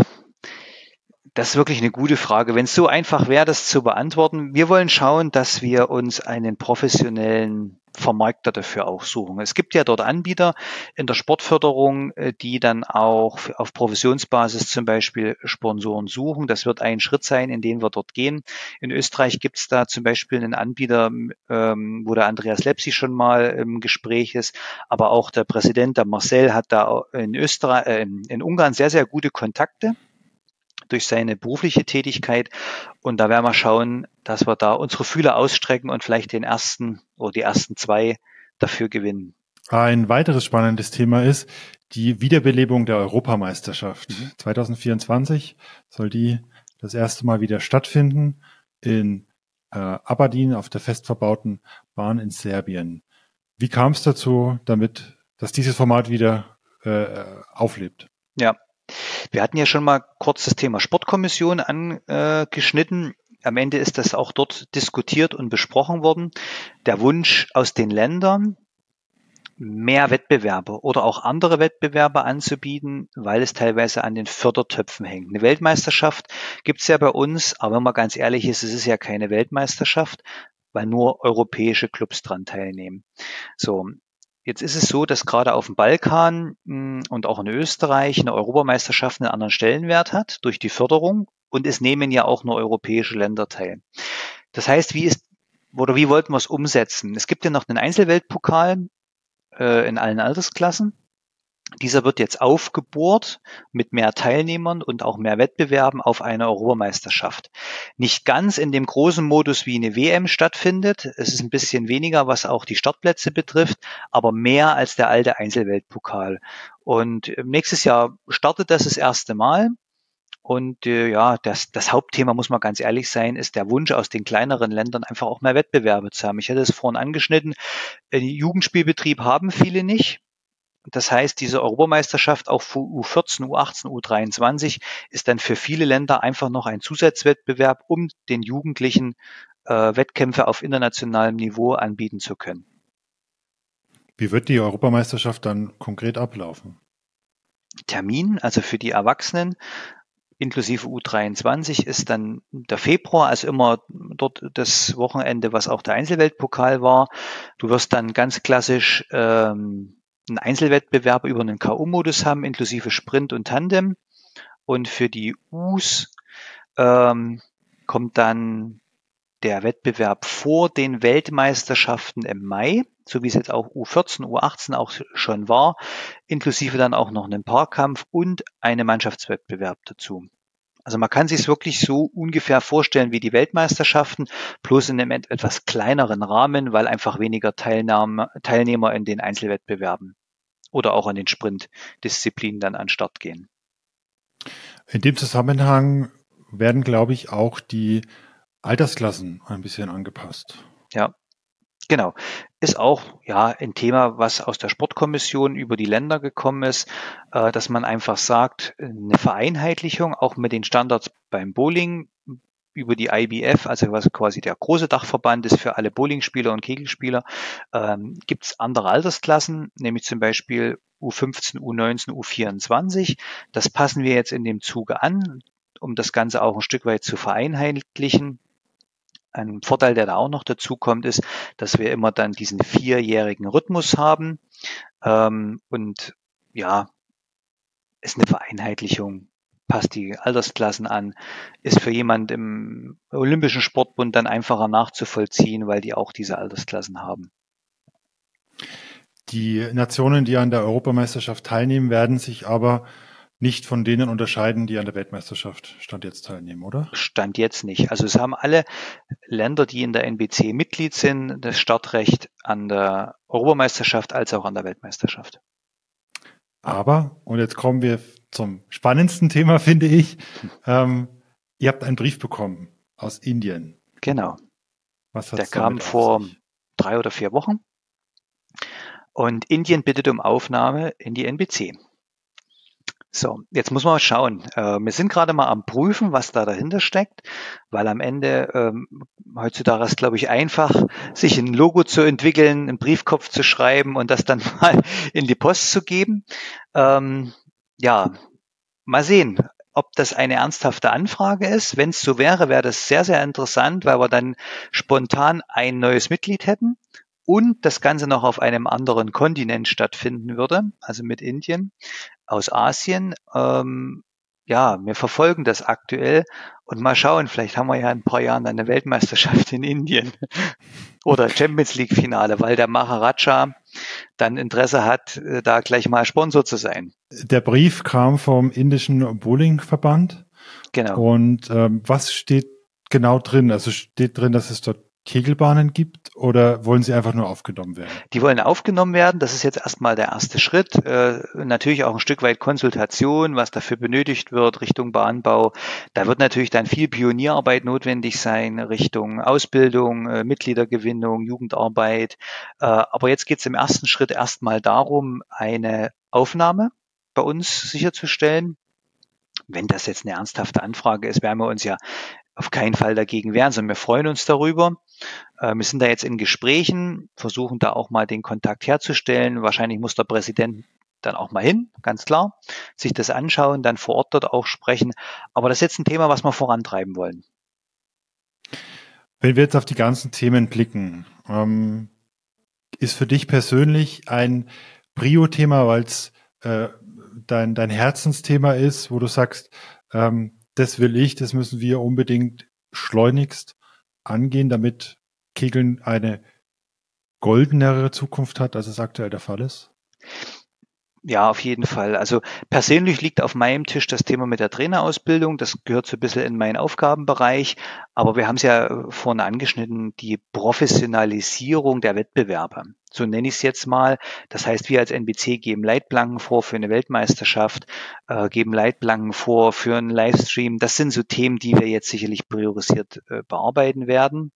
das ist wirklich eine gute Frage. Wenn es so einfach wäre, das zu beantworten, wir wollen schauen, dass wir uns einen professionellen Vermarkter dafür auch suchen. Es gibt ja dort Anbieter in der Sportförderung, äh, die dann auch auf Provisionsbasis zum Beispiel Sponsoren suchen. Das wird ein Schritt sein, in den wir dort gehen. In Österreich gibt es da zum Beispiel einen Anbieter, ähm, wo der Andreas Lepsi schon mal im Gespräch ist, aber auch der Präsident, der Marcel, hat da in Österreich, äh, in Ungarn sehr, sehr gute Kontakte durch seine berufliche Tätigkeit. Und da werden wir schauen, dass wir da unsere Fühler ausstrecken und vielleicht den ersten oder die ersten zwei dafür gewinnen. Ein weiteres spannendes Thema ist die Wiederbelebung der Europameisterschaft. Mhm. 2024 soll die das erste Mal wieder stattfinden in äh, Aberdeen auf der fest verbauten Bahn in Serbien. Wie kam es dazu, damit, dass dieses Format wieder äh, auflebt? Ja, wir hatten ja schon mal kurz das Thema Sportkommission angeschnitten. Am Ende ist das auch dort diskutiert und besprochen worden. Der Wunsch aus den Ländern, mehr Wettbewerbe oder auch andere Wettbewerbe anzubieten, weil es teilweise an den Fördertöpfen hängt. Eine Weltmeisterschaft gibt es ja bei uns, aber wenn man ganz ehrlich ist, es ist ja keine Weltmeisterschaft, weil nur europäische Clubs dran teilnehmen. So, Jetzt ist es so, dass gerade auf dem Balkan hm, und auch in Österreich eine Europameisterschaft einen anderen Stellenwert hat durch die Förderung und es nehmen ja auch nur europäische Länder teil. Das heißt, wie ist oder wie wollten wir es umsetzen? Es gibt ja noch einen Einzelweltpokal äh, in allen Altersklassen. Dieser wird jetzt aufgebohrt mit mehr Teilnehmern und auch mehr Wettbewerben auf eine Europameisterschaft. Nicht ganz in dem großen Modus wie eine WM stattfindet. Es ist ein bisschen weniger, was auch die Startplätze betrifft, aber mehr als der alte Einzelweltpokal. Und nächstes Jahr startet das das erste Mal. Und äh, ja, das, das Hauptthema, muss man ganz ehrlich sein, ist der Wunsch aus den kleineren Ländern einfach auch mehr Wettbewerbe zu haben. Ich hatte es vorhin angeschnitten, äh, Jugendspielbetrieb haben viele nicht. Das heißt, diese Europameisterschaft auch für U14, U18, U23 ist dann für viele Länder einfach noch ein Zusatzwettbewerb, um den Jugendlichen äh, Wettkämpfe auf internationalem Niveau anbieten zu können. Wie wird die Europameisterschaft dann konkret ablaufen? Termin, also für die Erwachsenen, inklusive U23 ist dann der Februar, also immer dort das Wochenende, was auch der Einzelweltpokal war. Du wirst dann ganz klassisch ähm, einen Einzelwettbewerb über einen K.O.-Modus haben, inklusive Sprint und Tandem. Und für die U's ähm, kommt dann der Wettbewerb vor den Weltmeisterschaften im Mai, so wie es jetzt auch U14, U18 auch schon war, inklusive dann auch noch einen Paarkampf und einen Mannschaftswettbewerb dazu. Also man kann sich es wirklich so ungefähr vorstellen wie die Weltmeisterschaften, bloß in einem etwas kleineren Rahmen, weil einfach weniger Teilnahme, Teilnehmer in den Einzelwettbewerben oder auch an den Sprintdisziplinen dann an Start gehen. In dem Zusammenhang werden, glaube ich, auch die Altersklassen ein bisschen angepasst. Ja, Genau. Ist auch ja ein Thema, was aus der Sportkommission über die Länder gekommen ist, äh, dass man einfach sagt, eine Vereinheitlichung auch mit den Standards beim Bowling über die IBF, also was quasi der große Dachverband ist für alle Bowlingspieler und Kegelspieler, ähm, gibt es andere Altersklassen, nämlich zum Beispiel U15, U19, U24. Das passen wir jetzt in dem Zuge an, um das Ganze auch ein Stück weit zu vereinheitlichen. Ein Vorteil, der da auch noch dazu kommt, ist, dass wir immer dann diesen vierjährigen Rhythmus haben ähm, und ja, ist eine Vereinheitlichung, passt die Altersklassen an, ist für jemand im Olympischen Sportbund dann einfacher nachzuvollziehen, weil die auch diese Altersklassen haben. Die Nationen, die an der Europameisterschaft teilnehmen, werden sich aber nicht von denen unterscheiden, die an der Weltmeisterschaft Stand jetzt teilnehmen, oder? Stand jetzt nicht. Also es haben alle Länder, die in der NBC Mitglied sind, das Startrecht an der Europameisterschaft als auch an der Weltmeisterschaft. Aber, und jetzt kommen wir zum spannendsten Thema, *laughs* finde ich. Ähm, ihr habt einen Brief bekommen aus Indien. Genau. Was Der kam vor drei oder vier Wochen. Und Indien bittet um Aufnahme in die NBC. So, jetzt muss man mal schauen. Äh, wir sind gerade mal am Prüfen, was da dahinter steckt, weil am Ende ähm, heutzutage ist, glaube ich, einfach, sich ein Logo zu entwickeln, einen Briefkopf zu schreiben und das dann *laughs* mal in die Post zu geben. Ähm, ja, mal sehen, ob das eine ernsthafte Anfrage ist. Wenn es so wäre, wäre das sehr, sehr interessant, weil wir dann spontan ein neues Mitglied hätten und das Ganze noch auf einem anderen Kontinent stattfinden würde, also mit Indien aus Asien. Ähm, ja, wir verfolgen das aktuell und mal schauen, vielleicht haben wir ja in ein paar Jahren eine Weltmeisterschaft in Indien *laughs* oder Champions League Finale, weil der Maharaja dann Interesse hat, äh, da gleich mal Sponsor zu sein. Der Brief kam vom indischen Bowlingverband. Genau. Und ähm, was steht genau drin? Also steht drin, dass es dort Kegelbahnen gibt oder wollen sie einfach nur aufgenommen werden? Die wollen aufgenommen werden. Das ist jetzt erstmal der erste Schritt. Äh, natürlich auch ein Stück weit Konsultation, was dafür benötigt wird, Richtung Bahnbau. Da wird natürlich dann viel Pionierarbeit notwendig sein, Richtung Ausbildung, äh, Mitgliedergewinnung, Jugendarbeit. Äh, aber jetzt geht es im ersten Schritt erstmal darum, eine Aufnahme bei uns sicherzustellen. Wenn das jetzt eine ernsthafte Anfrage ist, werden wir uns ja auf keinen Fall dagegen wehren, sondern wir freuen uns darüber. Äh, wir sind da jetzt in Gesprächen, versuchen da auch mal den Kontakt herzustellen. Wahrscheinlich muss der Präsident dann auch mal hin, ganz klar, sich das anschauen, dann vor Ort dort auch sprechen. Aber das ist jetzt ein Thema, was wir vorantreiben wollen. Wenn wir jetzt auf die ganzen Themen blicken, ähm, ist für dich persönlich ein Prio-Thema, weil es äh, dein, dein Herzensthema ist, wo du sagst, ähm, das will ich, das müssen wir unbedingt schleunigst angehen, damit Kegeln eine goldenere Zukunft hat, als es aktuell der Fall ist? Ja, auf jeden Fall. Also persönlich liegt auf meinem Tisch das Thema mit der Trainerausbildung. Das gehört so ein bisschen in meinen Aufgabenbereich. Aber wir haben es ja vorne angeschnitten, die Professionalisierung der Wettbewerbe. So nenne ich es jetzt mal. Das heißt, wir als NBC geben Leitplanken vor für eine Weltmeisterschaft, äh, geben Leitplanken vor für einen Livestream. Das sind so Themen, die wir jetzt sicherlich priorisiert äh, bearbeiten werden.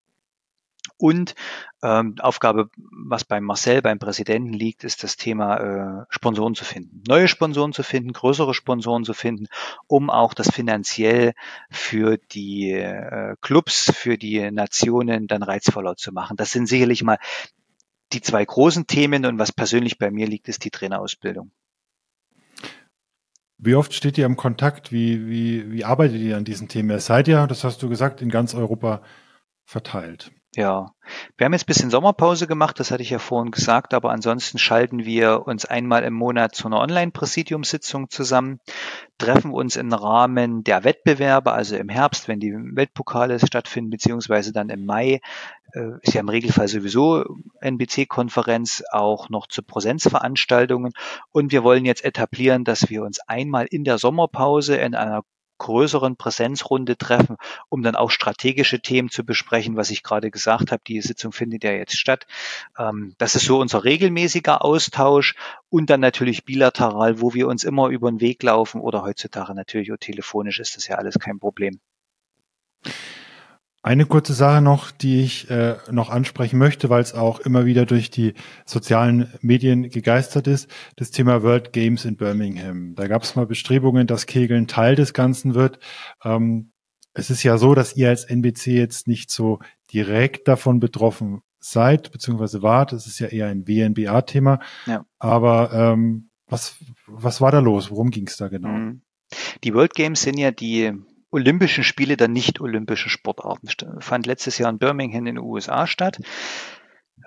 Und ähm, Aufgabe, was beim Marcel, beim Präsidenten liegt, ist das Thema äh, Sponsoren zu finden. Neue Sponsoren zu finden, größere Sponsoren zu finden, um auch das finanziell für die äh, Clubs, für die Nationen dann reizvoller zu machen. Das sind sicherlich mal die zwei großen Themen und was persönlich bei mir liegt, ist die Trainerausbildung. Wie oft steht ihr im Kontakt? Wie, wie, wie arbeitet ihr an diesen Themen? Seid ihr, das hast du gesagt, in ganz Europa verteilt? Ja, wir haben jetzt ein bisschen Sommerpause gemacht, das hatte ich ja vorhin gesagt, aber ansonsten schalten wir uns einmal im Monat zu einer Online-Präsidiumssitzung zusammen, treffen uns im Rahmen der Wettbewerbe, also im Herbst, wenn die Weltpokale stattfinden, beziehungsweise dann im Mai, äh, ist ja im Regelfall sowieso NBC-Konferenz, auch noch zu Präsenzveranstaltungen. Und wir wollen jetzt etablieren, dass wir uns einmal in der Sommerpause in einer größeren Präsenzrunde treffen, um dann auch strategische Themen zu besprechen, was ich gerade gesagt habe. Die Sitzung findet ja jetzt statt. Ähm, das ist so unser regelmäßiger Austausch und dann natürlich bilateral, wo wir uns immer über den Weg laufen oder heutzutage natürlich auch telefonisch ist das ja alles kein Problem. Eine kurze Sache noch, die ich äh, noch ansprechen möchte, weil es auch immer wieder durch die sozialen Medien gegeistert ist, das Thema World Games in Birmingham. Da gab es mal Bestrebungen, dass Kegeln Teil des Ganzen wird. Ähm, es ist ja so, dass ihr als NBC jetzt nicht so direkt davon betroffen seid, beziehungsweise wart. Es ist ja eher ein WNBA-Thema. Ja. Aber ähm, was, was war da los? Worum ging es da genau? Mhm. Die World Games sind ja die Olympischen Spiele der nicht-olympischen Sportarten. Fand letztes Jahr in Birmingham in den USA statt.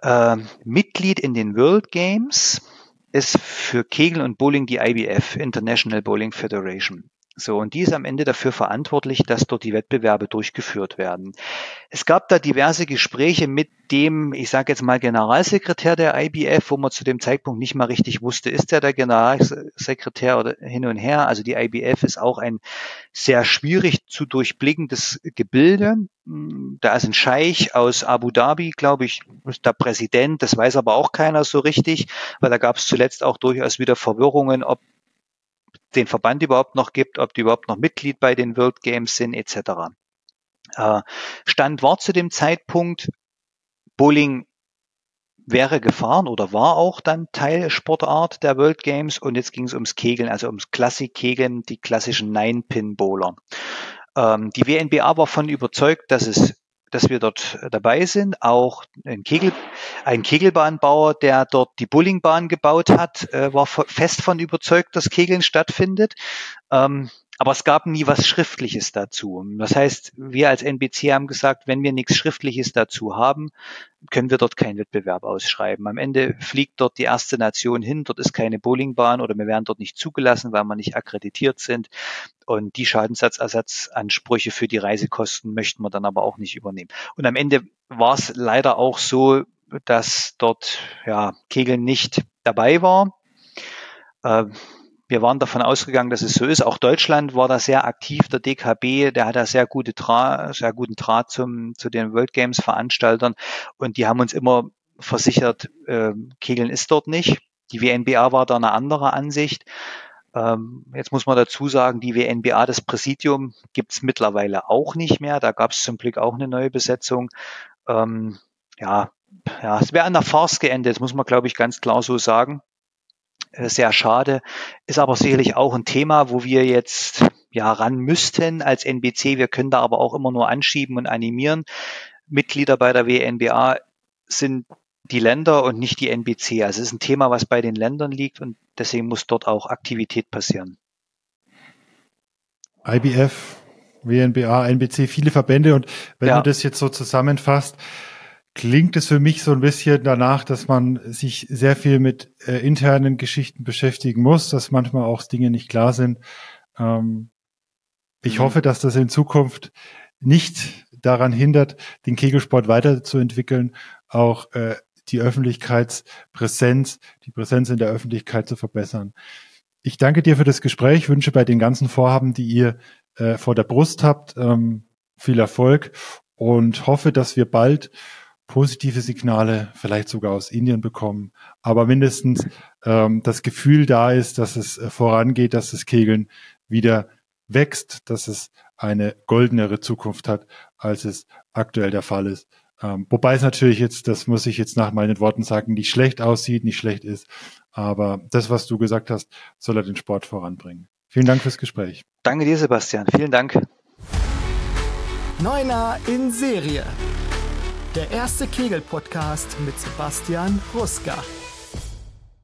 Äh, Mitglied in den World Games ist für Kegel und Bowling die IBF, International Bowling Federation. So, und die ist am Ende dafür verantwortlich, dass dort die Wettbewerbe durchgeführt werden. Es gab da diverse Gespräche mit dem, ich sage jetzt mal Generalsekretär der IBF, wo man zu dem Zeitpunkt nicht mal richtig wusste, ist er der Generalsekretär oder hin und her. Also die IBF ist auch ein sehr schwierig zu durchblickendes Gebilde. Da ist ein Scheich aus Abu Dhabi, glaube ich, der Präsident. Das weiß aber auch keiner so richtig, weil da gab es zuletzt auch durchaus wieder Verwirrungen, ob den Verband überhaupt noch gibt, ob die überhaupt noch Mitglied bei den World Games sind, etc. Äh, Stand war zu dem Zeitpunkt, Bowling wäre gefahren oder war auch dann Teil Sportart der World Games und jetzt ging es ums Kegeln, also ums Klassik-Kegeln, die klassischen Nine-Pin-Bowler. Ähm, die WNBA war von überzeugt, dass es dass wir dort dabei sind. Auch ein, Kegel, ein Kegelbahnbauer, der dort die Bowlingbahn gebaut hat, äh, war fest von überzeugt, dass Kegeln stattfindet. Ähm, aber es gab nie was Schriftliches dazu. Das heißt, wir als NBC haben gesagt, wenn wir nichts Schriftliches dazu haben, können wir dort keinen Wettbewerb ausschreiben. Am Ende fliegt dort die erste Nation hin, dort ist keine Bowlingbahn oder wir werden dort nicht zugelassen, weil wir nicht akkreditiert sind. Und die Schadensersatzansprüche für die Reisekosten möchten wir dann aber auch nicht übernehmen. Und am Ende war es leider auch so, dass dort ja, Kegeln nicht dabei war. Äh, wir waren davon ausgegangen, dass es so ist. Auch Deutschland war da sehr aktiv. Der DKB, der hat da sehr gute Draht, sehr guten Draht zum, zu den World Games Veranstaltern. Und die haben uns immer versichert, äh, Kegeln ist dort nicht. Die WNBA war da eine andere Ansicht. Ähm, jetzt muss man dazu sagen, die WNBA, das Präsidium, gibt's mittlerweile auch nicht mehr. Da gab es zum Glück auch eine neue Besetzung. Ähm, ja, ja, es wäre an der Farce geendet, muss man, glaube ich, ganz klar so sagen. Äh, sehr schade, ist aber sicherlich auch ein Thema, wo wir jetzt ja ran müssten als NBC. Wir können da aber auch immer nur anschieben und animieren. Mitglieder bei der WNBA sind die Länder und nicht die NBC. Also es ist ein Thema, was bei den Ländern liegt und deswegen muss dort auch Aktivität passieren. IBF, WNBA, NBC, viele Verbände und wenn ja. du das jetzt so zusammenfasst, klingt es für mich so ein bisschen danach, dass man sich sehr viel mit äh, internen Geschichten beschäftigen muss, dass manchmal auch Dinge nicht klar sind. Ähm, ich mhm. hoffe, dass das in Zukunft nicht daran hindert, den Kegelsport weiterzuentwickeln, auch äh, die Öffentlichkeitspräsenz, die Präsenz in der Öffentlichkeit zu verbessern. Ich danke dir für das Gespräch, wünsche bei den ganzen Vorhaben, die ihr äh, vor der Brust habt, ähm, viel Erfolg und hoffe, dass wir bald positive Signale vielleicht sogar aus Indien bekommen, aber mindestens ähm, das Gefühl da ist, dass es äh, vorangeht, dass das Kegeln wieder wächst, dass es eine goldenere Zukunft hat, als es aktuell der Fall ist. Ähm, wobei es natürlich jetzt, das muss ich jetzt nach meinen Worten sagen, nicht schlecht aussieht, nicht schlecht ist, aber das, was du gesagt hast, soll er den Sport voranbringen. Vielen Dank fürs Gespräch. Danke dir, Sebastian. Vielen Dank. Neuner in Serie. Der erste Kegel-Podcast mit Sebastian Ruska.